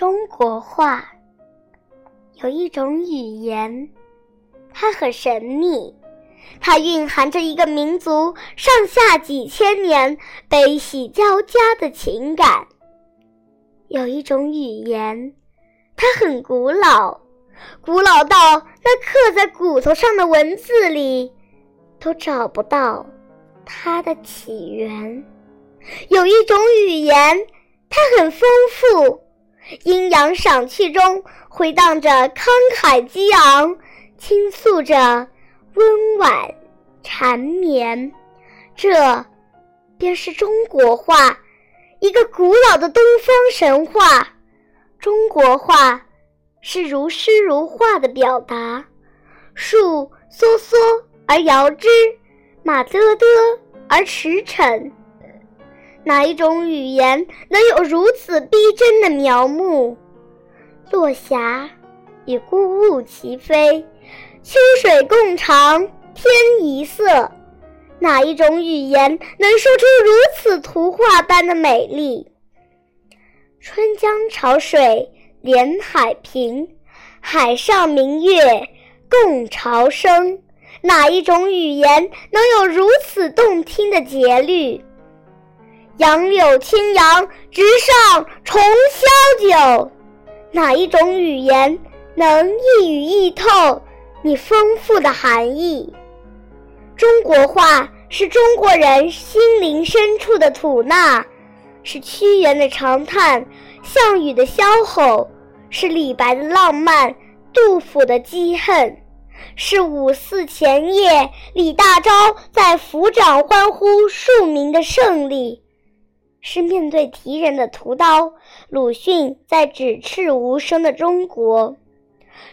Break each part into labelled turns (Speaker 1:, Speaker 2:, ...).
Speaker 1: 中国话有一种语言，它很神秘，它蕴含着一个民族上下几千年悲喜交加的情感。有一种语言，它很古老，古老到那刻在骨头上的文字里都找不到它的起源。有一种语言，它很丰富。阴阳赏气中回荡着慷慨激昂，倾诉着温婉缠绵。这便是中国话，一个古老的东方神话。中国话是如诗如画的表达，树嗦嗦而摇枝，马嘚嘚而驰骋。哪一种语言能有如此逼真的描摹？落霞与孤鹜齐飞，秋水共长天一色。哪一种语言能说出如此图画般的美丽？春江潮水连海平，海上明月共潮生。哪一种语言能有如此动听的节律？杨柳青杨直上重霄九，哪一种语言能一语意透你丰富的含义？中国话是中国人心灵深处的吐纳，是屈原的长叹，项羽的萧吼，是李白的浪漫，杜甫的积恨，是五四前夜李大钊在抚掌欢呼庶民的胜利。是面对敌人的屠刀，鲁迅在指斥无声的中国；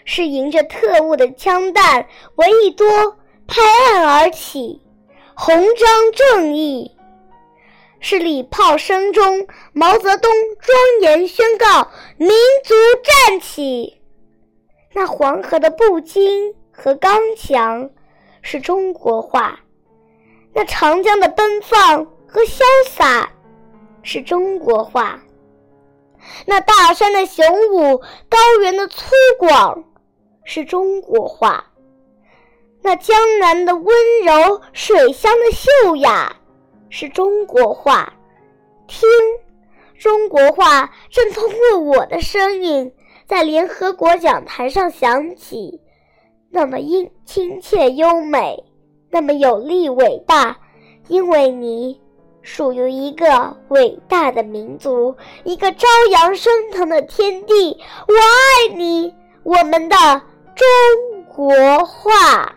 Speaker 1: 是迎着特务的枪弹，闻一多拍案而起，红章正义；是礼炮声中，毛泽东庄严宣告民族站起。那黄河的不惊和刚强，是中国话；那长江的奔放和潇洒。是中国话，那大山的雄武，高原的粗犷，是中国话；那江南的温柔，水乡的秀雅，是中国话。听，中国话正通过我的声音，在联合国讲台上响起，那么音亲切优美，那么有力伟大，因为你。属于一个伟大的民族，一个朝阳升腾的天地。我爱你，我们的中国话。